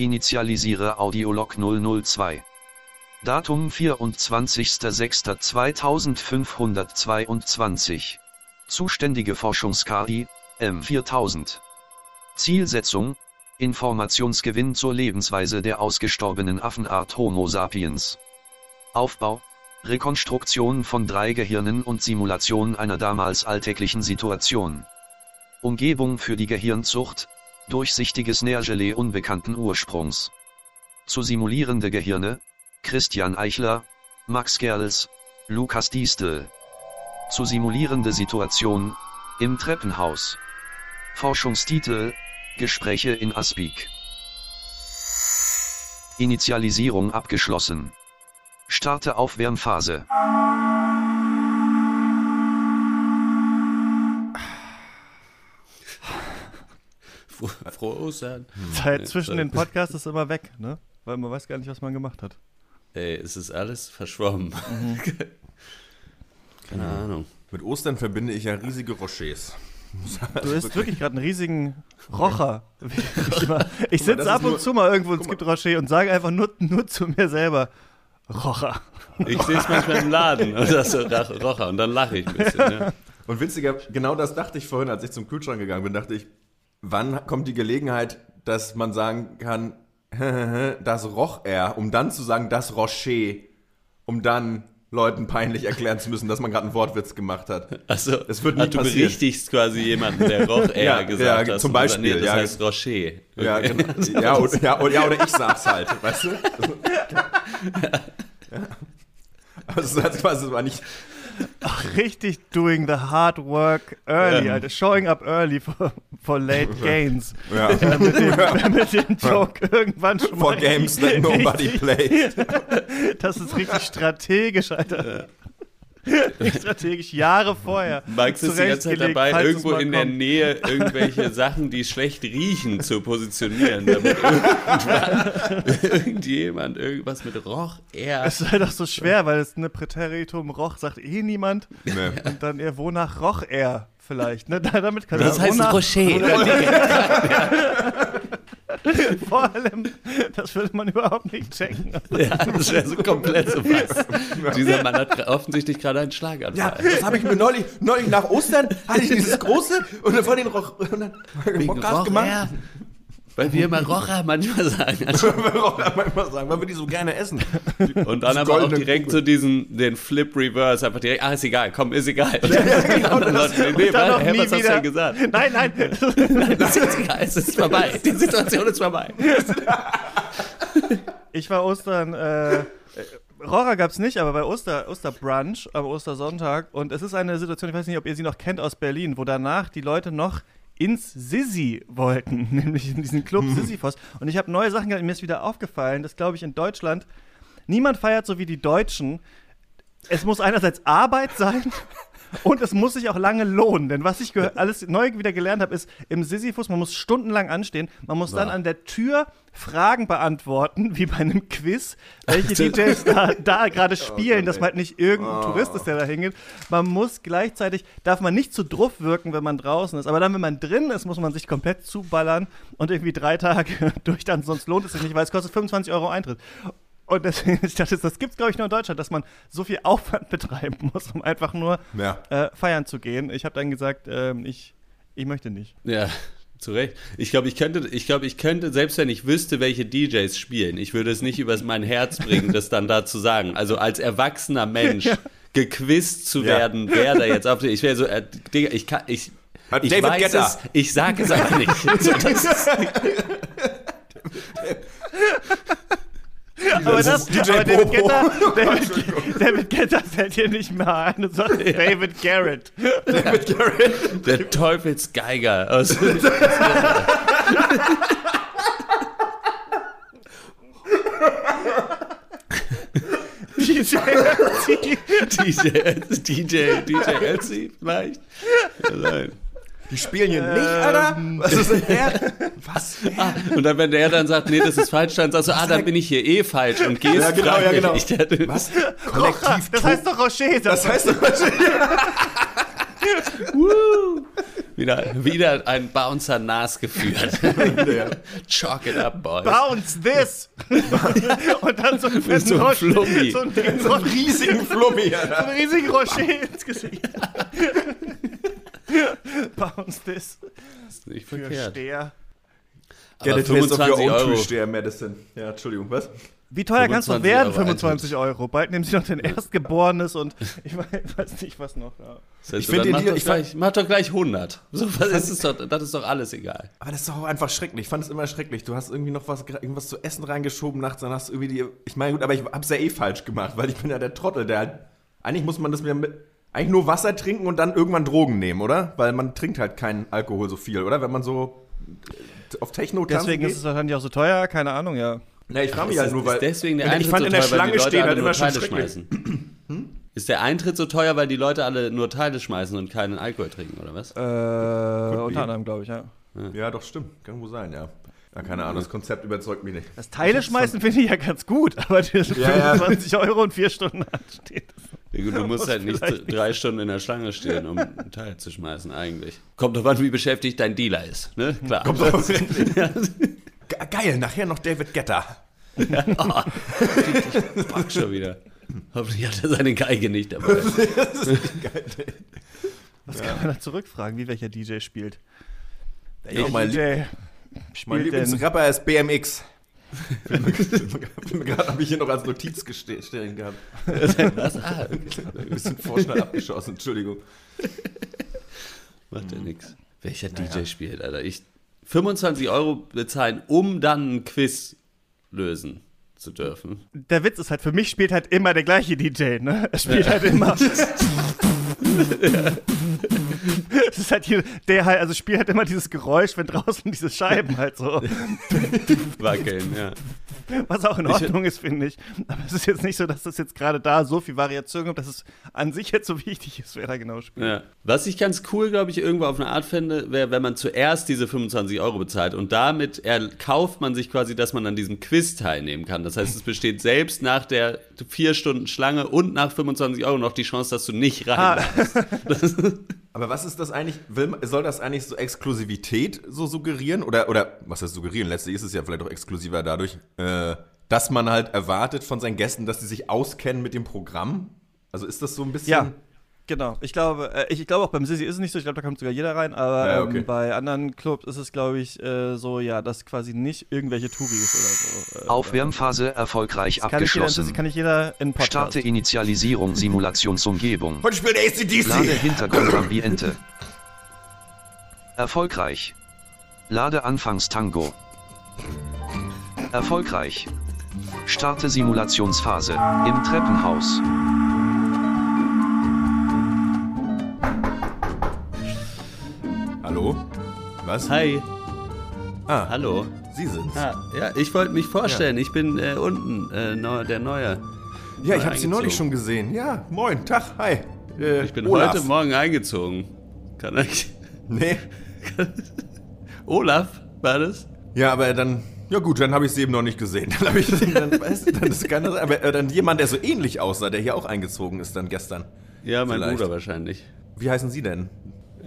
Initialisiere Audiolog 002. Datum 24.06.2522. Zuständige Forschungs-KI, M4000. Zielsetzung, Informationsgewinn zur Lebensweise der ausgestorbenen Affenart Homo sapiens. Aufbau, Rekonstruktion von drei Gehirnen und Simulation einer damals alltäglichen Situation. Umgebung für die Gehirnzucht, durchsichtiges Nährgelee unbekannten Ursprungs. Zu simulierende Gehirne, Christian Eichler, Max Gerls, Lukas Diestel. Zu simulierende Situation, im Treppenhaus. Forschungstitel, Gespräche in Aspik. Initialisierung abgeschlossen. Starte Aufwärmphase. Frohe Ostern. Zeit zwischen den Podcasts ist immer weg, ne? Weil man weiß gar nicht, was man gemacht hat. Ey, es ist alles verschwommen. Keine Ahnung. Mit Ostern verbinde ich ja riesige Rochers. Du isst wirklich gerade einen riesigen Rocher. Ich, ich sitze ab und nur- zu mal irgendwo und es gibt Rocher und sage einfach nur, nur zu mir selber, Rocher. Ich sehe es manchmal im Laden und das so Rocher und dann lache ich ein bisschen. Ne? Und witziger, genau das dachte ich vorhin, als ich zum Kühlschrank gegangen bin, dachte ich, wann kommt die Gelegenheit, dass man sagen kann, das roch er, um dann zu sagen, das Rocher, um dann Leuten peinlich erklären zu müssen, dass man gerade einen Wortwitz gemacht hat. Also, Es wird ach, nie du passieren. berichtigst quasi jemanden, der Roch eher Ja, gesagt ja, hat. zum und dann, Beispiel, Nee, das ja. heißt Rocher. Ja, Okay. genau. ja, oder, ja, oder, ja, oder ich sag's halt, weißt du? Ja. Aber es ist halt quasi, es war nicht, Ach, richtig doing the hard work early, Ja. Alter. Showing up early for, for late gains. ja. Äh, mit, dem, mit dem Joke irgendwann schon For mal games that nobody richtig- plays. Das ist richtig strategisch, Alter. Richtig strategisch, Jahre vorher. Max ist die ganze Zeit dabei, irgendwo in der kommt. Nähe irgendwelche Sachen, die schlecht riechen, zu positionieren, damit irgendjemand irgendwas mit Roch eher. Es ist halt auch so schwer, weil es eine Präteritum Roch sagt eh niemand. Nee. Und dann eher, wonach roch er vielleicht? Ne? Da, damit kann Das heißt Rocher. Vor allem, das würde man überhaupt nicht checken. Ja, das wäre so komplett so was. Dieser Mann hat offensichtlich gerade einen Schlaganfall. Ja, das habe ich mir neulich, neulich nach Ostern, hatte ich dieses große und dann von den Roch, und dann Podcast Roch gemacht. Weil wir immer Rocher manchmal sagen. Also, Rocher manchmal sagen, weil wir die so gerne essen. und dann aber auch direkt Kugel. so diesen, den Flip Reverse, einfach direkt, ah, ist egal, komm, ist egal. Und genau dann das. Leute, nee, dann nie was hast du denn gesagt? Nein, nein. Nein, das ist jetzt egal, es ist vorbei. Die Situation ist vorbei. Ich war Ostern, äh, äh, Rocher gab es nicht, aber bei Oster, Osterbrunch am Ostersonntag. Und es ist eine Situation, ich weiß nicht, ob ihr sie noch kennt aus Berlin, wo danach die Leute noch ins Sissi wollten, nämlich in diesen Club Sisyphos. Und ich habe neue Sachen gelernt, mir ist wieder aufgefallen, dass, glaube ich, in Deutschland niemand feiert so wie die Deutschen. Es muss einerseits Arbeit sein und es muss sich auch lange lohnen. Denn was ich alles neu wieder gelernt habe, ist im Sisyphus, man muss stundenlang anstehen. Man muss dann an der Tür Fragen beantworten, wie bei einem Quiz, welche DJs da, da gerade spielen, dass man halt nicht irgendein Tourist ist, der da hingeht. Man muss gleichzeitig, darf man nicht zu druff wirken, wenn man draußen ist. Aber dann, wenn man drin ist, muss man sich komplett zuballern und irgendwie drei Tage durchtanzen, sonst lohnt es sich nicht, weil es kostet 25 Euro Eintritt. Und deswegen, ich dachte, das gibt es, glaube ich, nur in Deutschland, dass man so viel Aufwand betreiben muss, um einfach nur Ja. äh, feiern zu gehen. Ich habe dann gesagt, ähm, ich, ich möchte nicht. Ja, zu Recht. Ich glaube, ich könnte, ich glaube, ich könnte, selbst wenn ich wüsste, welche DJs spielen, ich würde es nicht übers mein Herz bringen, das dann da zu sagen. Also als erwachsener Mensch gequizt zu Ja. werden, wer da jetzt auf Ich wäre so, äh, Digga, ich kann, ich, Hat ich David weiß Guetta. es, ich sage es aber nicht. So, das ist, Aber, das, DJ aber David. Guetta, David, David Guetta fällt dir nicht mehr ein. Du sagst David Garrett. David Garrett. der Teufelsgeiger aus DJ DJ, DJ, DJ Elsie vielleicht. Ja, nein. Die spielen hier nicht, Alter. Was ist denn der? Was? Und dann, wenn der dann sagt, nee, das ist falsch, dann sagst du, ah, dann bin ich hier eh falsch und gehst Ja, genau, ja, genau. Ich, der, Was? Rocher, Kollektiv das heißt doch Rocher. Das heißt doch was? Wieder, wieder ein Bouncer Nas geführt. Chalk it up, boys. Bounce this! und dann so fetten So ein Rocher, Flummi. so einen, So einen riesigen Flummi, so einen riesigen Rocher ins Gesicht. Bounce this. Nicht Für verkehrt. Steher. Aber Get a taste of your 25 own Euro. True Medicine. Ja, Entschuldigung, was? Wie teuer kannst du 25 werden, Euro 25 Euro? Bald nehmen sie noch den Erstgeborenes und ich weiß nicht, was noch. Ja. Das heißt, Ich find dann den mach, ich gleich, mach doch gleich 100. So, was ist es doch, das ist doch alles egal. Aber das ist doch auch einfach schrecklich. Ich fand es immer schrecklich. Du hast irgendwie noch was, irgendwas zu essen reingeschoben nachts, dann hast du irgendwie die. Ich meine, gut, aber ich hab's ja eh falsch gemacht, weil ich bin ja der Trottel, der halt. Eigentlich muss man das mir mit. Eigentlich nur Wasser trinken und dann irgendwann Drogen nehmen, oder? Weil man trinkt halt keinen Alkohol so viel, oder? Wenn man so äh, auf Techno tanzen Deswegen geht. ist es wahrscheinlich auch so teuer, keine Ahnung, ja. Na, ich frage mich halt nur, weil. ist deswegen der ich fand so in der teuer, weil Schlange die Leute stehen alle halt immer schon schmeißen. Ist der Eintritt so teuer, weil die Leute alle nur Teile schmeißen und keinen Alkohol trinken, oder was? Äh, unter anderem, glaube ich, ja. Ja, doch, stimmt. Kann wohl sein, ja. Ja, keine Ahnung, das Konzept überzeugt mich nicht. Das Teile schmeißen finde ich ja ganz gut, aber die Ja, ja. 25 Euro und vier Stunden ansteht. Ja, gut, du musst halt nicht drei Stunden in der Schlange stehen, um einen Teil zu schmeißen, eigentlich. Kommt drauf an, wie beschäftigt dein Dealer ist, ne? Klar. Kommt drauf Ge- Geil, nachher noch David Getter. oh, fuck schon wieder. Hoffentlich hat er seine Geige nicht dabei. Was kann man da zurückfragen, wie welcher DJ spielt? Ja, mein DJ Mein spielt denn, Lieblingsrapper ist BMX. Gerade habe ich hier noch als Notiz stehen gehabt. Was? Ah, Ein bisschen vorschnell abgeschossen, Entschuldigung. macht ja nix. Welcher DJ spielt, Alter? Ich 25 Euro bezahlen, um dann ein Quiz lösen zu dürfen. der Witz ist halt, für mich spielt halt immer der gleiche DJ, ne? Er spielt halt immer. Es ist halt hier, der halt, also spielt halt immer dieses Geräusch, wenn draußen diese Scheiben halt so, Wackeln, ja. was auch in Ordnung ist, finde ich. Aber es ist jetzt nicht so, dass es jetzt gerade da so viel Variation gibt, dass es an sich jetzt so wichtig ist, wer da genau spielt. Ja. Was ich ganz cool, glaube ich, irgendwo auf eine Art fände, wäre, wenn man zuerst diese 25 Euro bezahlt und damit erkauft man sich quasi, dass man an diesem Quiz teilnehmen kann. Das heißt, es besteht selbst nach der vier Stunden Schlange und nach 25 Euro noch die Chance, dass du nicht rein Ah. Aber was ist das eigentlich? Will, soll das eigentlich so Exklusivität so suggerieren? Oder, oder was heißt suggerieren? Letztlich ist es ja vielleicht auch exklusiver dadurch, äh, dass man halt erwartet von seinen Gästen, dass sie sich auskennen mit dem Programm. Also ist das so ein bisschen. Ja, genau. Ich glaube, äh, ich, ich glaube auch beim Sisi ist es nicht so. Ich glaube, da kommt sogar jeder rein. Aber Ja, okay. ähm, bei anderen Clubs ist es, glaube ich, äh, so, ja, dass quasi nicht irgendwelche Touris oder so. Äh, Aufwärmphase erfolgreich das kann nicht jeder, das abgeschlossen. kann nicht jeder in Podcast. Starte Initialisierung Simulationsumgebung. Heute spielt ACDC! Lade Hintergrundambiente. Erfolgreich. Lade Anfangstango. Erfolgreich. Starte Simulationsphase im Treppenhaus. Hallo? Was? Hi, Ah, hallo. Sie sind's. Ah, ja, ich wollte mich vorstellen. Ich bin äh, unten, äh, neu, der Neue. Ja, ich habe Sie neulich schon gesehen. Ja, moin, Tag, hi. Äh, Ich bin Olaf. heute Morgen eingezogen. Kann ich. Nee. Olaf, war das? Ja, aber dann. Ja gut, dann habe ich sie eben noch nicht gesehen. Dann habe ich dann, weißt dann ist keine, aber äh, dann jemand, der so ähnlich aussah, der hier auch eingezogen ist dann gestern. Ja, mein Vielleicht. Bruder wahrscheinlich. Wie heißen Sie denn?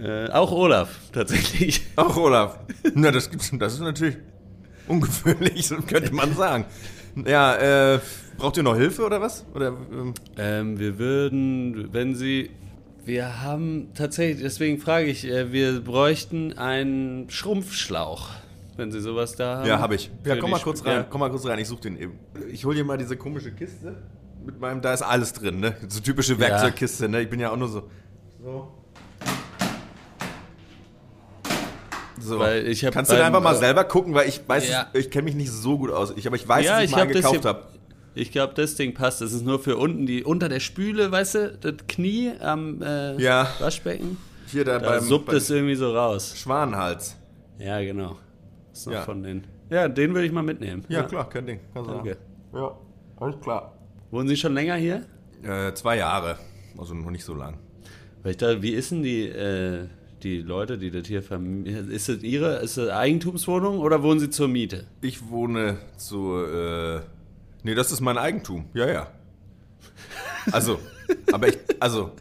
Äh, auch Olaf, tatsächlich. Auch Olaf. Na, das gibt's, das ist natürlich ungewöhnlich, so könnte man sagen. Ja, äh, braucht ihr noch Hilfe oder was? Oder ähm, Ähm, wir würden, wenn Sie. Wir haben tatsächlich, deswegen frage ich, äh, wir bräuchten einen Schrumpfschlauch, wenn Sie sowas da haben. ja, habe ich. Ja, komm mal Sp- kurz rein. Ja. Komm mal kurz rein. Ich suche den eben. Ich hole hier mal diese komische Kiste mit meinem. Da ist alles drin, ne? So typische Werkzeugkiste, ne? Ich bin ja auch nur so. So. So. Weil ich Kannst du da beim, einfach mal äh, selber gucken, weil ich weiß, Ja. ich kenne mich nicht so gut aus. Ich, aber ich weiß, Ja, dass ich, ich mal hab gekauft habe. Ich glaube, das Ding passt. Das ist nur für unten, die unter der Spüle, weißt du, das Knie am äh, Ja. Waschbecken. Hier da Da beim, suppt beim es irgendwie so raus. Schwanenhals. Ja, genau. Das ist noch Ja. von den. Ja, den würde ich mal mitnehmen. Ja, klar, kein Ding. Kannst du Danke. machen. Ja, alles klar. Wohnen Sie schon länger hier? Äh, zwei Jahre. Also noch nicht so lang. Weil ich da, wie ist denn die, äh, die Leute, die das hier vermieten? Ist das Ihre ist das Eigentumswohnung oder wohnen Sie zur Miete? Ich wohne zu, äh, nee, das ist mein Eigentum. Ja, ja. Also, aber ich, also,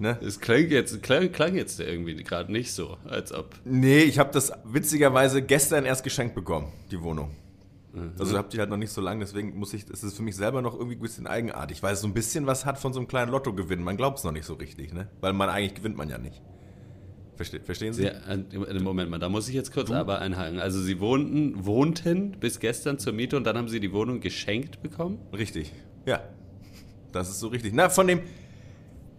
Ne? Es klang jetzt, klang, klang jetzt irgendwie gerade nicht so, als ob. Nee, ich habe das witzigerweise gestern erst geschenkt bekommen, die Wohnung. Mhm. Also habt ihr halt noch nicht so lange, deswegen muss ich, es ist für mich selber noch irgendwie ein bisschen eigenartig, weil es so ein bisschen was hat von so einem kleinen Lottogewinn. Man glaubt es noch nicht so richtig, ne? Weil man eigentlich gewinnt man ja nicht. Verste, verstehen Sie? Ja, äh, Moment mal, da muss ich jetzt kurz aber einhaken. Also Sie wohnten, wohnten bis gestern zur Miete und dann haben Sie die Wohnung geschenkt bekommen? Richtig. Ja. Das ist so richtig. Na, von dem.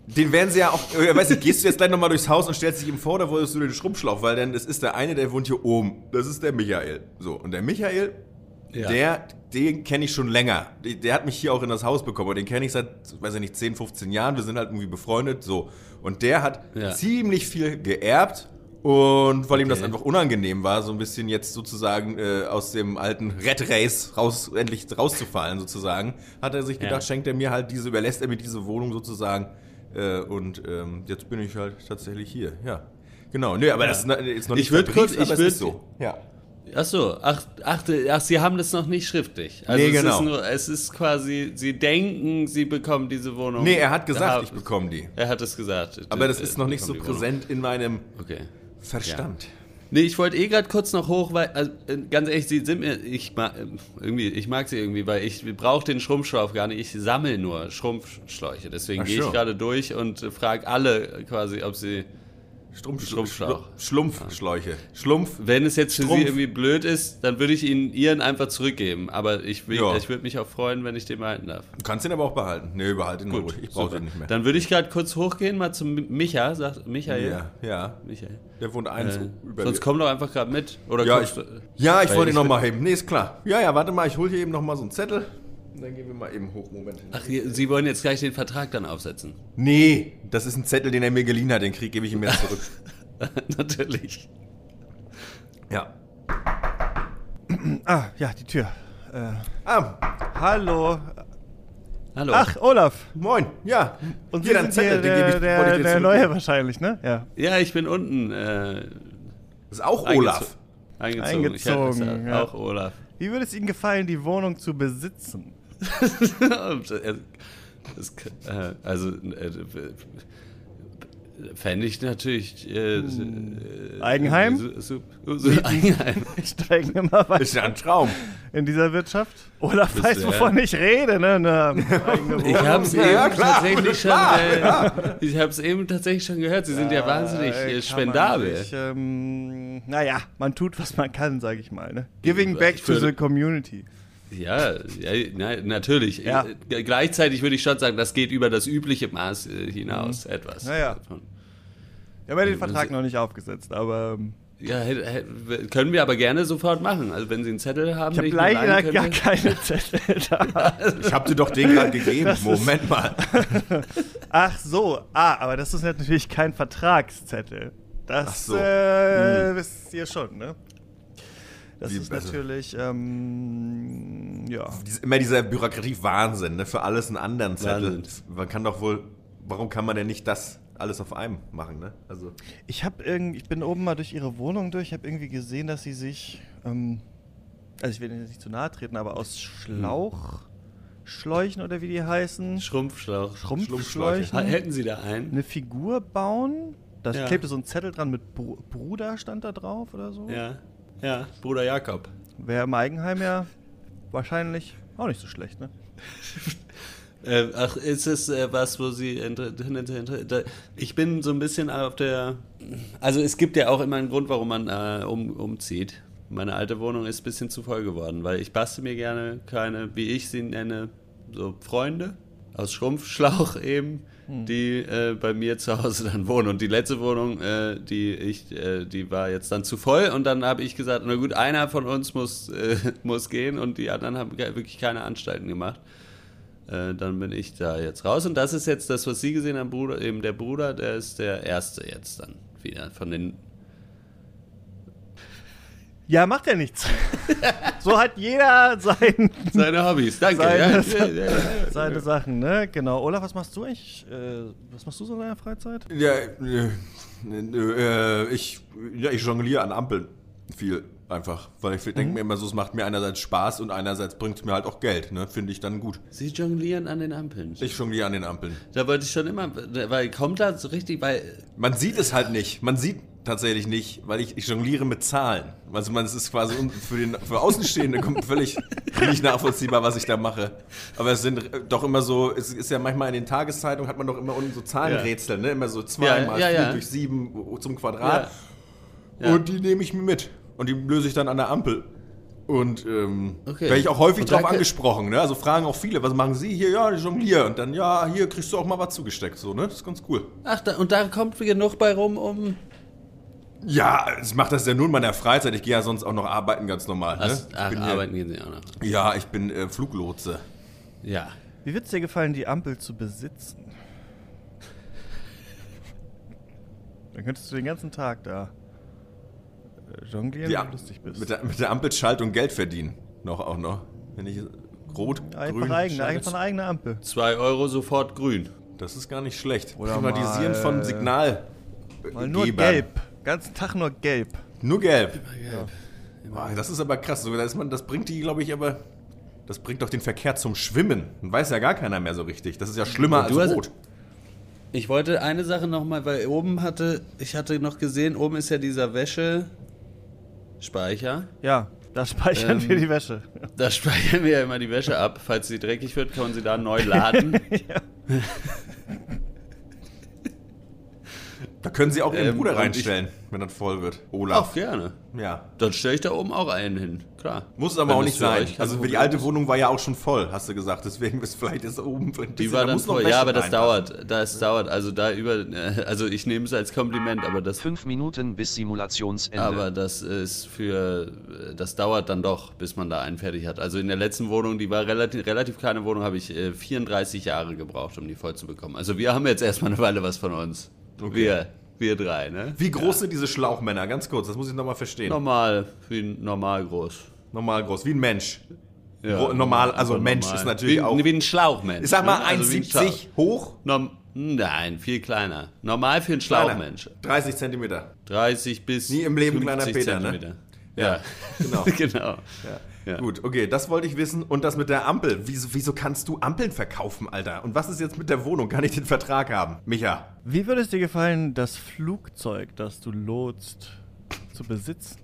Den werden sie ja auch. Ich weiß nicht, gehst du jetzt gleich nochmal durchs Haus und stellst dich ihm vor, oder wolltest du den Schrumpfschlauch? Weil dann, das ist der eine, der wohnt hier oben. Das ist der Michael. So, und der Michael, Ja. der, den kenne ich schon länger. Der, hat mich hier auch in das Haus bekommen. Und den kenne ich seit, weiß ich nicht, 10, 15 Jahren. Wir sind halt irgendwie befreundet. So. Und der hat Ja. ziemlich viel geerbt. Und weil ihm das Okay. einfach unangenehm war, so ein bisschen jetzt sozusagen äh, aus dem alten Red Race raus, endlich rauszufallen sozusagen, hat er sich Ja. gedacht, schenkt er mir halt diese, überlässt er mir diese Wohnung sozusagen. Äh, und ähm, jetzt bin ich halt tatsächlich hier, ja. Genau, nee, aber das ist ist noch nicht Ich kurz- ich aber es ist so. Ja. Ach so, ach, ach, ach, Sie haben das noch nicht schriftlich. Also Nee, es genau. Ist nur, es ist quasi, Sie denken, Sie bekommen diese Wohnung. Nee, er hat gesagt, Ja, ich bekomme die. Er hat es gesagt. Aber das Äh, ist noch nicht so präsent in meinem Okay. Verstand. Nee, ich wollte eh gerade kurz noch hoch, weil, also, äh, ganz ehrlich, sie sind mir, ich mag, äh, irgendwie, ich mag sie irgendwie, weil ich brauche den Schrumpfschlauch gar nicht, ich sammle nur Schrumpfschläuche. Deswegen gehe ich gerade durch und äh, frage alle quasi, ob sie, Strumpf, Schrumpfschlauch. Schlumpfschläuche. Schlumpf. wenn es jetzt für Strumpf. sie irgendwie blöd ist, dann würde ich ihnen ihren einfach zurückgeben. Aber ich, will- Ja. ich würde mich auch freuen, wenn ich den behalten darf. Du kannst ihn aber auch behalten. Nee, behalte ihn ruhig. Ich brauche den nicht mehr. Dann würde ich gerade kurz hochgehen, mal zum Micha, sagt Michael. ja, ja. Michael. Der wohnt eins Äh, über sonst komm doch einfach gerade mit. Oder Ja, ich, ja, ich wollte ihn nochmal heben. Nee, ist klar. Ja, ja, warte mal, ich hole hier eben nochmal so einen Zettel. Und dann gehen wir mal eben hoch. Moment. Ach, Sie wollen jetzt gleich den Vertrag dann aufsetzen. Nee, das ist ein Zettel, den er mir geliehen hat. Den Krieg gebe ich ihm jetzt zurück. Natürlich. ja. Ah, ja, die Tür. Äh, Ah, hallo. Hallo. Ach, Olaf. moin. Ja. Und hier Sie dein sind hier Zettel, den gebe der, ich, der, ich der. Neue wahrscheinlich, ne? Ja. Ja, ich bin unten äh, Das ist auch Olaf. Eingezogen. Eingezogen, gesagt, ja. Auch Olaf. Wie würde es Ihnen gefallen, die Wohnung zu besitzen? das, äh, also äh, fände ich natürlich äh, äh, Eigenheim? So, so, so, Eigenheim. Steigen immer weiter Ist ja ein Traum. in dieser Wirtschaft. Olaf Das weiß, wovon ich rede, ne? Eigene Ich habe es Ja, eben ja, klar, tatsächlich schon. Äh, Ich habe es eben tatsächlich schon gehört. Sie sind ja, wahnsinnig Äh, äh, spendabel. Man sich, ähm, naja, man tut, was man kann, sage ich mal. Ne? Giving Ich back to the community. Ja, ja na, natürlich. Ja. Äh, Gleichzeitig würde ich schon sagen, das geht über das übliche Maß äh, hinaus etwas. Mhm. Naja. Wir haben ja den Vertrag noch nicht aufgesetzt, aber ähm, Ja, können wir aber gerne sofort machen. Also wenn Sie einen Zettel haben, ich habe leider gar keine Zettel da. Ich habe dir doch den gerade gegeben. Moment mal. Ach so, ah, aber das ist natürlich kein Vertragszettel. Das Ach so. äh, wisst ihr schon, ne? Das Wie ist besser. natürlich, ähm, ja. Immer dieser Bürokratie-Wahnsinn, ne? Für alles einen anderen Zettel. Wahnsinn. Man kann doch wohl. Warum kann man denn nicht das alles auf einem machen, ne? Also. Ich habe irgendwie, ich bin oben mal durch ihre Wohnung durch, habe irgendwie gesehen, dass sie sich, ähm, also ich will ihnen jetzt nicht zu nahe treten, aber aus Schlauchschläuchen oder wie die heißen, Schrumpfschlauch. Schrumpfschläuchen, Hätten Sie da einen? eine Figur bauen. Da Ja. klebte so ein Zettel dran mit Bru Bruder stand da drauf oder so. Ja. Ja, Bruder Jakob. Wäre im Eigenheim ja wahrscheinlich auch nicht so schlecht, ne? Äh, ach, ist es äh, was, wo Sie. Ich bin so ein bisschen auf der. Also, es gibt ja auch immer einen Grund, warum man äh, um, umzieht. Meine alte Wohnung ist ein bisschen zu voll geworden, weil ich bastel mir gerne keine, wie ich sie nenne, so Freunde aus Schrumpfschlauch eben, die äh, bei mir zu Hause dann wohnen. Und die letzte Wohnung, äh, die ich, äh, die war jetzt dann zu voll und dann habe ich gesagt, na gut, einer von uns muss, äh, muss gehen und die anderen haben wirklich keine Anstalten gemacht. Äh, dann bin ich da jetzt raus. Und das ist jetzt das, was Sie gesehen haben, Bruder, eben der Bruder, der ist der Erste jetzt dann wieder von den. Ja, macht ja nichts. so hat jeder sein, Seine Hobbys, danke. Seine- ja, seine Sachen, ne? Genau. Olaf, was machst du eigentlich? Äh, was machst du so in deiner Freizeit? Ja, äh, äh, ich, ja, ich jongliere an Ampeln viel. Einfach. Weil ich Mhm. denke mir immer so, es macht mir einerseits Spaß und einerseits bringt es mir halt auch Geld. Ne? Finde ich dann gut. Sie jonglieren an den Ampeln. Ich jongliere an den Ampeln. Da wollte ich schon immer, weil kommt da so richtig, weil Man sieht es halt nicht. Man sieht tatsächlich nicht, weil ich, ich jongliere mit Zahlen. Also man, es ist quasi für, den, für Außenstehende kommt völlig nicht nachvollziehbar, was ich da mache. Aber es sind äh, doch immer so, es ist ja manchmal in den Tageszeitungen hat man doch immer unten so Zahlenrätsel, ne? Immer so zwei Ja, ja, ja. durch sieben zum Quadrat. Und die nehme ich mir mit. Und die löse ich dann an der Ampel. Und ähm, Okay. werde ich auch häufig danke. angesprochen. Ne? Also fragen auch viele, was machen Sie hier? Ja, ich jongliere. Und dann, ja, hier kriegst du auch mal was zugesteckt. So, ne? Das ist ganz cool. ach, da, und da kommt genug bei rum, um. Ja, ich mache das ja nur in meiner Freizeit. Ich gehe ja sonst auch noch arbeiten ganz normal. Ne? Ach, Ich ach bin hier- arbeiten gehen sie auch noch. Ja, ich bin äh, Fluglotse. Ja. Wie wird es dir gefallen, die Ampel zu besitzen? Dann könntest du den ganzen Tag da äh, jonglieren, wenn du lustig bist. Mit der, mit der Ampelschaltung Geld verdienen. Noch auch noch. Wenn ich rot, einfach, grün, eigene, einfach eine eigene Ampel. Zwei Euro sofort grün. Das ist gar nicht schlecht. Oder Privatisieren mal, von äh, Signal. Mal nur Gebern. gelb. Ganzen Tag nur gelb. Nur gelb. Boah, das ist aber krass. So, da ist man, das bringt die, glaube ich, aber. Das bringt doch den Verkehr zum Schwimmen. Dann weiß ja gar keiner mehr so richtig. Das ist ja schlimmer Du als hast- rot. Ich wollte eine Sache nochmal, weil oben hatte, ich hatte noch gesehen, oben ist ja dieser Wäschespeicher. Ja, da speichern Ähm, wir die Wäsche. Da speichern wir ja immer die Wäsche ab. Falls sie dreckig wird, kann man sie da neu laden. Da können Sie auch Ihren Ähm, Bruder reinstellen, wenn das voll wird. Olaf. Auch gerne. Ja. Dann stelle ich da oben auch einen hin. Klar. Muss aber Wenn auch nicht sein. Also für die alte ist. Wohnung war ja auch schon voll, hast du gesagt. Deswegen ist vielleicht ist oben Die bisschen- war da dann voll. Ja, aber das dauert. Das dauert. Also da über. äh, Also ich nehme es als Kompliment, aber das. Fünf Minuten bis Simulationsende. Aber das ist für. Das dauert dann doch, bis man da einen fertig hat. Also in der letzten Wohnung, die war relativ, relativ kleine Wohnung, habe ich äh, 34 Jahre gebraucht, um die voll zu bekommen. Also wir haben jetzt erstmal eine Weile was von uns. Wir. Wir drei, ne? Wie groß sind diese Schlauchmänner? Ganz kurz, das muss ich nochmal verstehen. Normal, wie normal groß. Normal groß, wie ein Mensch. Ja, normal, also Mensch normal. ist natürlich wie, auch- Wie ein Schlauchmensch. Ich sag mal ne? Also wie ein 1,70 hoch. Norm Nein, viel kleiner. Normal für einen Schlauchmensch. 30 Zentimeter. 30 bis Nie im Leben 50 kleiner Peter, ne? Zentimeter. Ja, genau. genau. Ja. Gut, okay, das wollte ich wissen. Und das mit der Ampel. Wieso, wieso kannst du Ampeln verkaufen, Alter? Und was ist jetzt mit der Wohnung? Kann ich den Vertrag haben? Micha. Wie würde es dir gefallen, das Flugzeug, das du lotst, zu besitzen?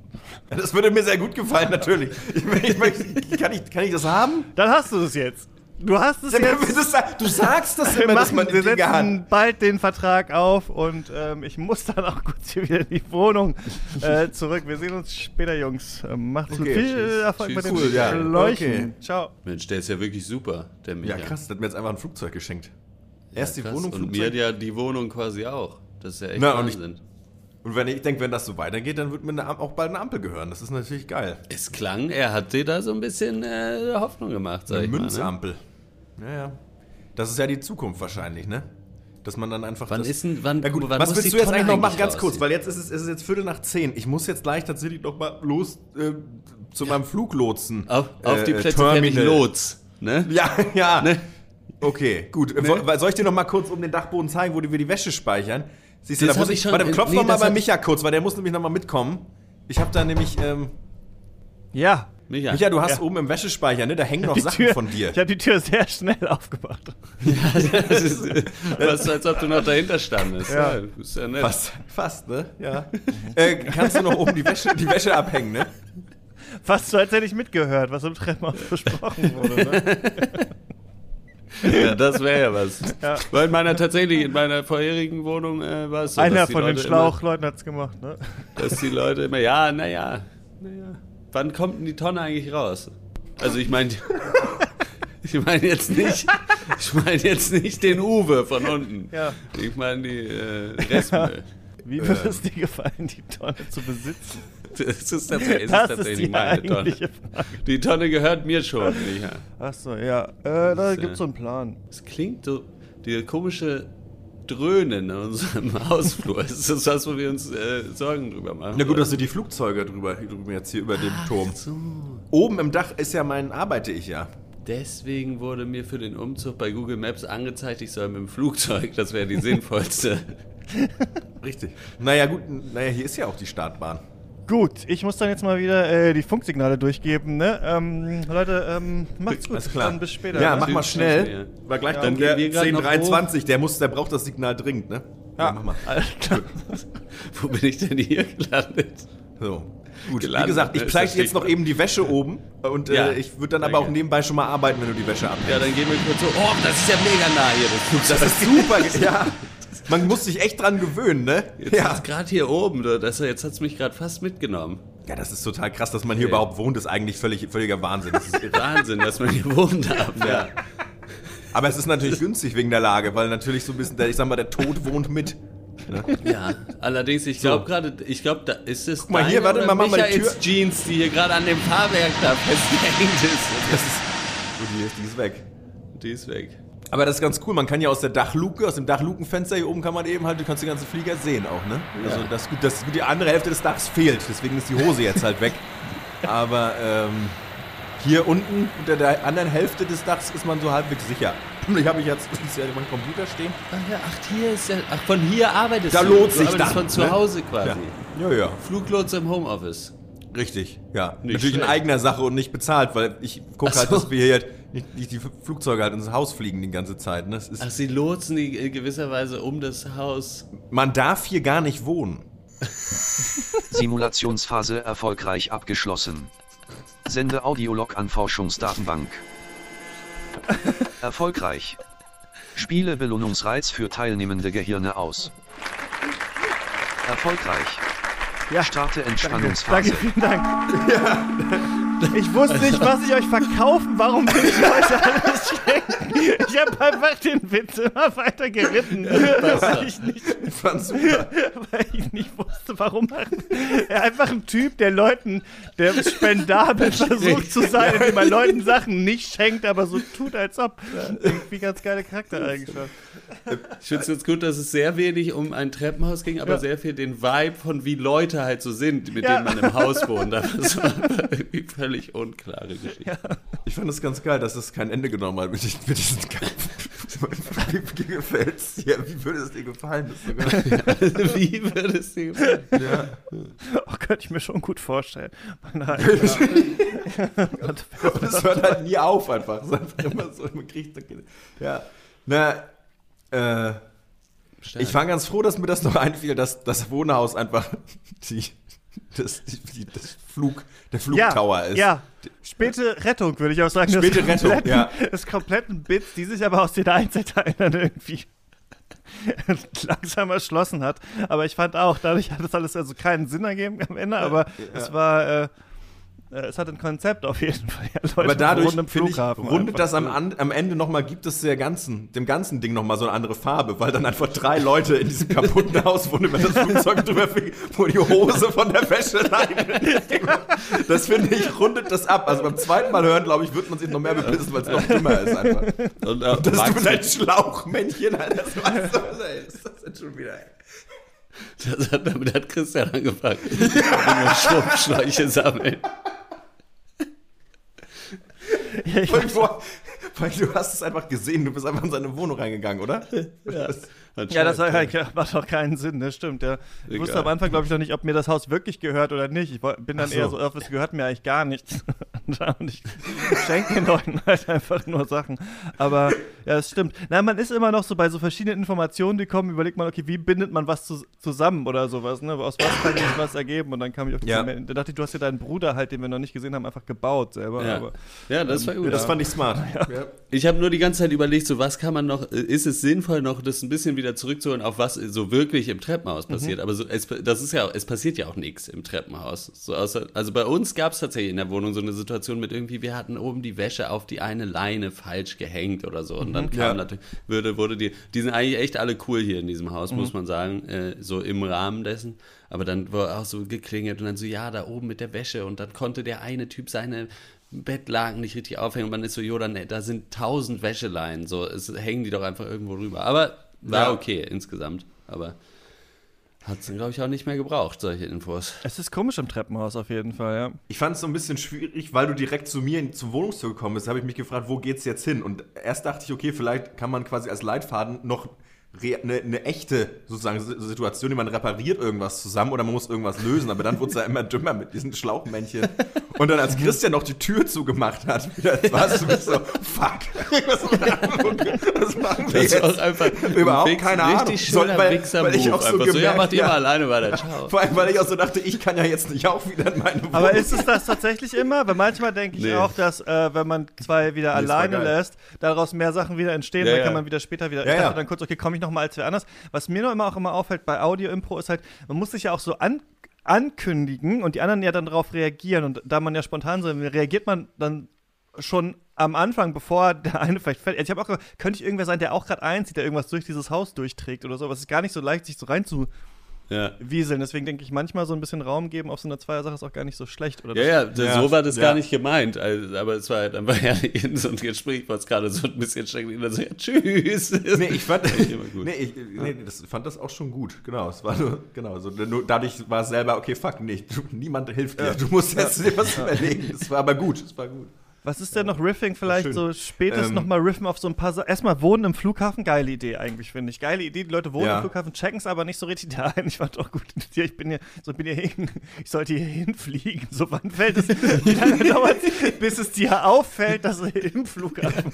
Das würde mir sehr gut gefallen, natürlich. Ich, ich, ich, kann, ich, kann ich das haben? Dann hast du es jetzt. Du hast es jetzt. Du sagst das Wir, immer, dass machen, man wir die Dinge hat. setzen bald den Vertrag auf und ähm, ich muss dann auch kurz hier wieder in die Wohnung äh, zurück. Wir sehen uns später, Jungs. Ähm, macht's gut. Okay, Viel tschüss. Erfolg Tschüss. mit dem Cool, ja. Schläuchen. Okay. Ciao. Mensch, der ist ja wirklich super, der Micha. Ja, krass, der hat mir jetzt einfach ein Flugzeug geschenkt. Erst die Krass. Wohnung, Und Flugzeug. mir ja die Wohnung quasi auch. Das ist ja echt Na, und ich- Wahnsinn. Und wenn ich denke, wenn das so weitergeht, dann wird mir auch bald eine Ampel gehören. Das ist natürlich geil. Es klang, er hat dir da so ein bisschen äh, Hoffnung gemacht, sag Eine ich mal. Ne? Münzampel. Ja, ja. Das ist ja die Zukunft wahrscheinlich, ne? Dass man dann einfach. Wann das ist denn- wann- ja gut, wann was willst du jetzt Tonne eigentlich noch machen? Ganz raus? kurz, weil jetzt ist es, es ist jetzt Viertel nach zehn. Ich muss jetzt gleich tatsächlich noch mal los äh, zu meinem Fluglotsen. Auf, auf die äh, Plätze Terminal. Lots. Ne? Ja, ja. Ne? Okay, gut. Wo- Soll ich dir noch mal kurz um den Dachboden zeigen, wo wir die Wäsche speichern? Siehst du, Das da muss ich schon- Warte, klopf nee, noch mal das bei Micha kurz, weil der muss nämlich noch mal mitkommen. Ich habe da nämlich, ähm, Ja. Micha. Micha, du hast Ja. oben im Wäschespeicher, ne? Da hängen noch Die Sachen Tür, von dir. Ich habe die Tür sehr schnell aufgemacht. das ist, was, als ob du noch dahinter standest. Ja. Ja. ist ja nett. Fast, fast, ne? Ja. äh, kannst du noch oben die Wäsche, die Wäsche abhängen, ne? Fast so, als hätte ich mitgehört, was im Treppenhaus besprochen wurde. Ne? Ja, das wäre ja was. Ja. Weil in meiner tatsächlich, in meiner vorherigen Wohnung äh, war es so, Einer dass die von den Leute Schlauchleuten hat's gemacht. Ne? Immer, dass die Leute immer, ja, naja, naja. Wann kommt denn die Tonne eigentlich raus? Also ich meine, ich meine jetzt nicht, ich meine jetzt nicht den Uwe von unten. Ja. Ich meine die äh, Restmüll. Wie würde es dir gefallen, die Tonne zu besitzen? Das ist tatsächlich, es Das ist ist tatsächlich die meine Tonne. Frage. Die Tonne gehört mir schon. Micha. Achso, ja. Äh, da ist, gibt's äh, so einen Plan. Es klingt so, die komische Dröhnen in unserem Hausflur. Das ist das, wo wir uns äh, Sorgen drüber machen. Na gut, dass du die Flugzeuge drüber, drüber jetzt hier über dem Turm. so. Oben im Dach ist ja mein, arbeite ich ja. Deswegen wurde mir für den Umzug bei Google Maps angezeigt, ich soll mit dem Flugzeug, das wäre die sinnvollste. Richtig. Naja, gut, naja, hier ist ja auch die Startbahn. Gut, ich muss dann jetzt mal wieder äh, die Funksignale durchgeben. Ne? Ähm, Leute, ähm, macht's gut. Alles klar. Dann bis später. Ja, ne? mach mal schnell. Weil gleich Dann kommt gehen der wir grad noch 1023, der, muss, der braucht das Signal dringend, ne? Ja, mach mal. Alles klar. Wo bin ich denn hier gelandet? So. Gut, wie Gelandet, gesagt, ne? ich pleiche jetzt noch eben die Wäsche oben und Ja, äh, ich würde dann aber auch nebenbei schon mal arbeiten, wenn du die Wäsche abhängst. Ja, dann gehen wir kurz so. Oh, das ist ja mega nah hier, das Flugzeug. Das ist super, ja. Man muss sich echt dran gewöhnen, ne? Jetzt Ja. gerade hier oben, das, jetzt hat es mich gerade fast mitgenommen. ja, das ist total krass, dass man hier Okay. überhaupt wohnt, ist eigentlich völlig, völliger Wahnsinn. Das ist. Wahnsinn, dass man hier wohnen darf. Ja. Aber es ist natürlich günstig wegen der Lage, weil natürlich so ein bisschen, der, ich sag mal, der Tod wohnt mit. ja, allerdings, ich glaube gerade, ich glaube, da ist es Guck mal, hier, warte mal, mach mal die Michaels Jeans, die hier gerade an dem Fahrwerk da festgehängt ist. Das ist, gut, die ist, die ist weg. Die ist weg. Aber das ist ganz cool, man kann ja aus der Dachluke, aus dem Dachlukenfenster hier oben kann man eben halt, du kannst den ganzen Flieger sehen auch, ne? Also das ist gut, das ist die andere Hälfte des Dachs fehlt, deswegen ist die Hose jetzt halt weg. Aber ähm, hier unten unter der anderen Hälfte des Dachs ist man so halbwegs sicher. Ich habe jetzt, ich sehe ja meinen Computer stehen. Ach ja, ach, hier ist ja, ach, von hier arbeitest Da du. lohnt du sich dann, von zu ne? Hause quasi. Ja, ja, Fluglots im Homeoffice. richtig, ja. Nicht Natürlich in schlecht. eigener Sache und nicht bezahlt, weil ich gucke halt, so. dass wir hier nicht, nicht die Flugzeuge halt ins Haus fliegen die ganze Zeit. Ne? Das ist, Ach, sie lotsen die in gewisser Weise um das Haus. man darf hier gar nicht wohnen. Simulationsphase erfolgreich abgeschlossen. Sende Audiolog an Forschungsdatenbank. Erfolgreich. Spiele Belohnungsreiz für teilnehmende Gehirne aus. Erfolgreich. Ja. Starte Danke, Entspannungsphase. vielen Dank. Ich wusste nicht, was ich euch verkaufen. Warum will ich euch alles schenken? Ich habe einfach den Witz immer weiter geritten, weil ich, nicht, weil ich nicht wusste, warum. Er einfach ein Typ, der Leuten, der spendabel versucht zu sein, indem er Leuten Sachen nicht schenkt, aber so tut, als ob. Irgendwie ganz geile Charaktereigenschaft. Ich finde es jetzt gut, dass es sehr wenig um ein Treppenhaus ging, aber Ja. sehr viel den Vibe von wie Leute halt so sind, mit Ja. denen man im Haus wohnt. Das war irgendwie völlig unklare Geschichte. Ich fand es ganz geil, dass es kein Ende genommen hat mit, diesen- mit diesen Kampf. Wie, wie gefällt es dir? Wie würde es dir gefallen? Wie würde es dir gefallen? ja. Oh, könnte ich mir schon gut vorstellen. Nein. Und es hört halt nie auf einfach. Es ist einfach immer so, man kriegt. Ja. Na, äh, ich war ganz froh, dass mir das noch einfiel, dass das Wohnhaus einfach die, das, das Flug, der Flugtower ist. Ja, späte Rettung, würde ich auch sagen. Späte des Rettung, ja. Des kompletten Bits, die sich aber aus den Einzelteilen irgendwie langsam erschlossen hat. Aber ich fand auch, dadurch hat das alles also keinen Sinn ergeben am Ende, aber es war, äh, es hat ein Konzept auf jeden Fall. Ja, Leute Aber dadurch, ich, rundet das am, am Ende nochmal, gibt es der ganzen, dem ganzen Ding nochmal so eine andere Farbe, weil dann einfach drei Leute in diesem kaputten Haus wohnen, wenn das Flugzeug drüber fliegt, wo die Hose von der Wäscheleine Das finde ich, rundet das ab. Also beim zweiten Mal hören, glaube ich, wird man sich noch mehr bepissen, weil es noch dümmer ist einfach. Und, äh, Das Max, ist ein Schlauchmännchen, Alter. Das weißt du, was ey, ist das denn schon wieder? ey? das hat, damit hat Christian angefangen. Immer Schrumpfschläuche sammeln. Ja, du, weil du hast es einfach gesehen, du bist einfach in seine Wohnung reingegangen, oder? Ja, das war, macht doch keinen Sinn, das stimmt, ja. Ich Egal. wusste am Anfang, glaube ich, noch nicht, ob mir das Haus wirklich gehört oder nicht. Ich bin dann so. eher so, auf, es gehört mir eigentlich gar nichts. Und ich schenke den Leuten halt einfach nur Sachen. Aber ja, es stimmt. Nein, man ist immer noch so bei so verschiedenen Informationen, die kommen, überlegt man, okay, wie bindet man was zu, zusammen oder sowas, ne? Aus was kann sich was ergeben? Und dann kam ich auf die Ja. da dachte ich, du hast ja deinen Bruder halt, den wir noch nicht gesehen haben, einfach gebaut selber. Ja. Aber ja, das war gut. Das fand ich smart. Ja. Ich habe nur die ganze Zeit überlegt, so was kann man noch, äh, ist es sinnvoll noch, das ein bisschen wieder zurückzuholen, auf was so wirklich im Treppenhaus passiert. Aber so, es, das ist ja, es passiert ja auch nichts im Treppenhaus. So außer, also bei uns gab es tatsächlich in der Wohnung so eine Situation mit irgendwie, wir hatten oben die Wäsche auf die eine Leine falsch gehängt oder so. Und dann kam Ja. natürlich, würde, wurde die, die sind eigentlich echt alle cool hier in diesem Haus, muss man sagen, äh, so im Rahmen dessen. Aber dann war auch so geklingelt und dann so, ja, da oben mit der Wäsche. Und dann konnte der eine Typ seine Bettlaken nicht richtig aufhängen. Und man ist so, jo, dann, da sind tausend Wäscheleinen. So, es hängen die doch einfach irgendwo rüber. Aber war Ja. okay insgesamt. Aber hat es, glaube ich, auch nicht mehr gebraucht, solche Infos. es ist komisch im Treppenhaus auf jeden Fall, ja. Ich fand es so ein bisschen schwierig, weil du direkt zu mir in, zur Wohnungstür gekommen bist, habe ich mich gefragt, wo geht's jetzt hin? Und erst dachte ich, okay, vielleicht kann man quasi als Leitfaden noch eine, eine echte sozusagen Si- Situation, die man repariert irgendwas zusammen oder man muss irgendwas lösen, aber dann wurde es ja immer dümmer mit diesen Schlauchmännchen. Und dann als Christian noch die Tür zugemacht hat, das war es so, fuck, was, was machen wir Das ist jetzt? auch einfach Überhaupt ein Wichs- keine Ahnung. Schöner weil- weil ich auch so Einfach so, ja, gemerkt, macht ihr ja. mal alleine weiter. Ciao. Vor allem, weil ich auch so dachte, ich kann ja jetzt nicht auch wieder in meine Wohnung. Aber ist es das tatsächlich immer? Weil manchmal denke ich Nee. auch, dass äh, wenn man zwei wieder Nee, das alleine lässt, daraus mehr Sachen wieder entstehen, Ja, dann ja. kann man wieder später wieder. Ja, ich dachte ja. dann kurz, okay, komme ich nochmal als wer anders. Was mir noch immer auch immer auffällt bei Audio-Impro ist halt, man muss sich ja auch so an ankündigen und die anderen ja dann darauf reagieren. Und da man ja spontan so reagiert man dann schon am Anfang, bevor der eine vielleicht fällt. Also ich habe auch gedacht, könnte ich irgendwer sein, der auch gerade einzieht, der irgendwas durch dieses Haus durchträgt oder so. Aber es ist gar nicht so leicht, sich so reinzuwieseln. Ja. Deswegen denke ich, manchmal so ein bisschen Raum geben auf so eine Zweier-Sache ist auch gar nicht so schlecht. Oder Ja, ja, Ja, so war das ja. gar nicht gemeint. Also, aber es war halt einfach ja, in so ein Gespräch, was gerade so ein bisschen schrecklich und dann so, ja, tschüss. Nee, ich fand, nee, ich, nee, das fand das auch schon gut. Genau, es war nur, genau, so, nur dadurch war es selber, okay, fuck, nee, du, niemand hilft dir. Du musst jetzt dir was überlegen. Das war aber gut, es war gut. Was ist denn noch Riffing? Vielleicht Schön. so spätestens Ähm, nochmal riffen auf so ein paar Sa Erstmal Wohnen im Flughafen, geile Idee eigentlich, finde ich. Geile Idee, die Leute wohnen Ja. im Flughafen, checken es aber nicht so richtig da ein. Ich fand auch gut, ich bin hier, so bin hier hin, ich sollte hier hinfliegen. So, wann fällt es, wie lange dauert es, bis es dir auffällt, dass du im Flughafen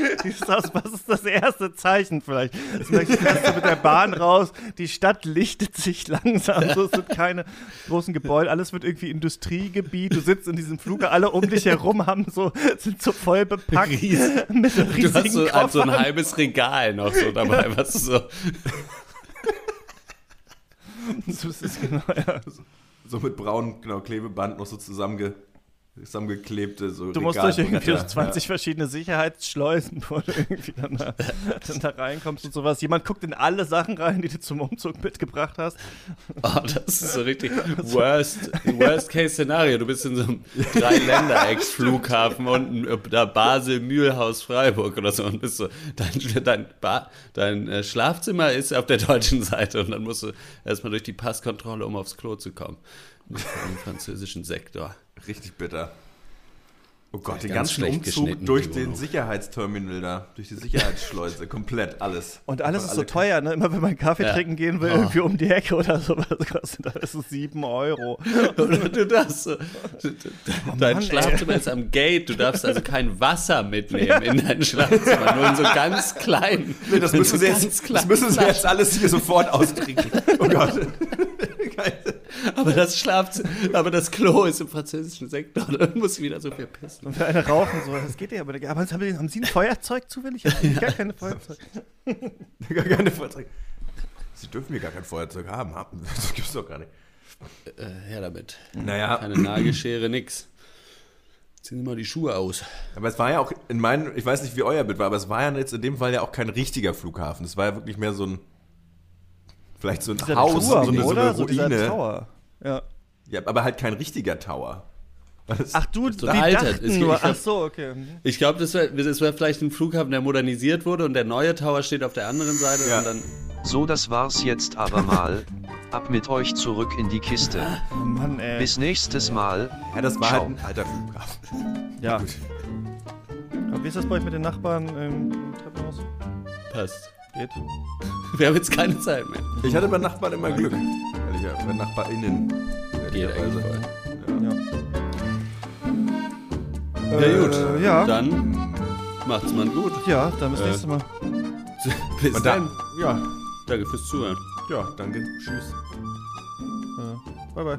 was ist das erste Zeichen vielleicht? Das merkst du fährst du mit der Bahn raus, die Stadt lichtet sich langsam, so, es sind keine großen Gebäude, alles wird irgendwie Industriegebiet, du sitzt in diesem Flug, alle um dich herum haben so, sind so voll bepackt Riesen- mit so Du riesigen hast so, halt so ein Koffern. halbes Regal noch so dabei, was du so. Das ist genau, ja. So mit braunem genau, Klebeband noch so zusammenge, zusammengeklebte so Du musst durch irgendwie Regalbretter. durch 20 verschiedene Sicherheitsschleusen, wo du irgendwie dann da, dann da reinkommst und sowas. Jemand guckt in alle Sachen rein, die du zum Umzug mitgebracht hast. Oh, das ist so richtig worst, worst case Szenario. Du bist in so einem Drei-Länder-Ex-Flughafen unten, äh, da Basel, Mühlhaus, Freiburg oder so und bist so, dein, dein, ba dein äh, Schlafzimmer ist auf der deutschen Seite und dann musst du erstmal durch die Passkontrolle, um aufs Klo zu kommen. Im französischen Sektor. Richtig bitter. Oh Gott, den Ganz ganzen Umzug durch die den. Sicherheitsterminal da, durch die Sicherheitsschleuse, komplett alles. Und alles ist so teuer, ne? Immer wenn man Kaffee Ja. trinken gehen will, Oh. irgendwie um die Ecke oder sowas, kostet das so 7 Euro. Oder du darfst du- dein Mann, Schlafzimmer ist am Gate, du darfst also kein Wasser mitnehmen in dein Schlafzimmer, nur in so ganz kleinen. Nee, das müssen, so sie ganz jetzt, das müssen sie jetzt alles hier sofort austrinken. Oh Gott. Aber das Schlafzimmer, aber das Klo ist im französischen Sektor, da muss ich wieder so viel pissen. Und für eine rauchen, so, das geht ja, aber, aber haben, Sie, haben Sie ein Feuerzeug zufällig? Ich habe gar keine Feuerzeug. Gar keine Feuerzeug. Sie dürfen mir gar kein Feuerzeug haben. Das gibt's doch gar nicht. Äh, her damit. Naja, Keine Nagelschere, nix. Ziehen Sie mal die Schuhe aus. aber es war ja auch in meinem, ich weiß nicht, wie euer Bild war, aber es war ja jetzt in dem Fall ja auch kein richtiger Flughafen. Es war ja wirklich mehr so ein, vielleicht so ein Haus, Turm, so eine, so oder? eine So dieser Ruine. Tower. Ja. ja, aber halt kein richtiger Tower. Das- Ach du, so die veraltet. dachten nur, ach so, okay. Mhm. Ich glaube, das wäre wär vielleicht ein Flughafen, der modernisiert wurde und der neue Tower steht auf der anderen Seite Ja. und dann. So das war's jetzt aber mal. Ab mit euch zurück in die Kiste. Oh Mann, ey. Bis nächstes Mal. ja, das war Ciao. halt ein alter Flughafen. ja. Gut. Aber wie ist das bei euch mit den Nachbarn im Treppenhaus? Passt. Geht. Wir haben jetzt keine Zeit mehr. Ich hatte bei Nachbarn immer Glück. Ehrlicher, bei NachbarInnen. Geht eigentlich voll. Ja. Ja, gut. Äh, ja. Dann macht's man gut. Ja, dann bis Äh, nächstes Mal. Bis Und dann. dann, ja, Danke fürs Zuhören. ja, danke. Tschüss. Äh, bye bye.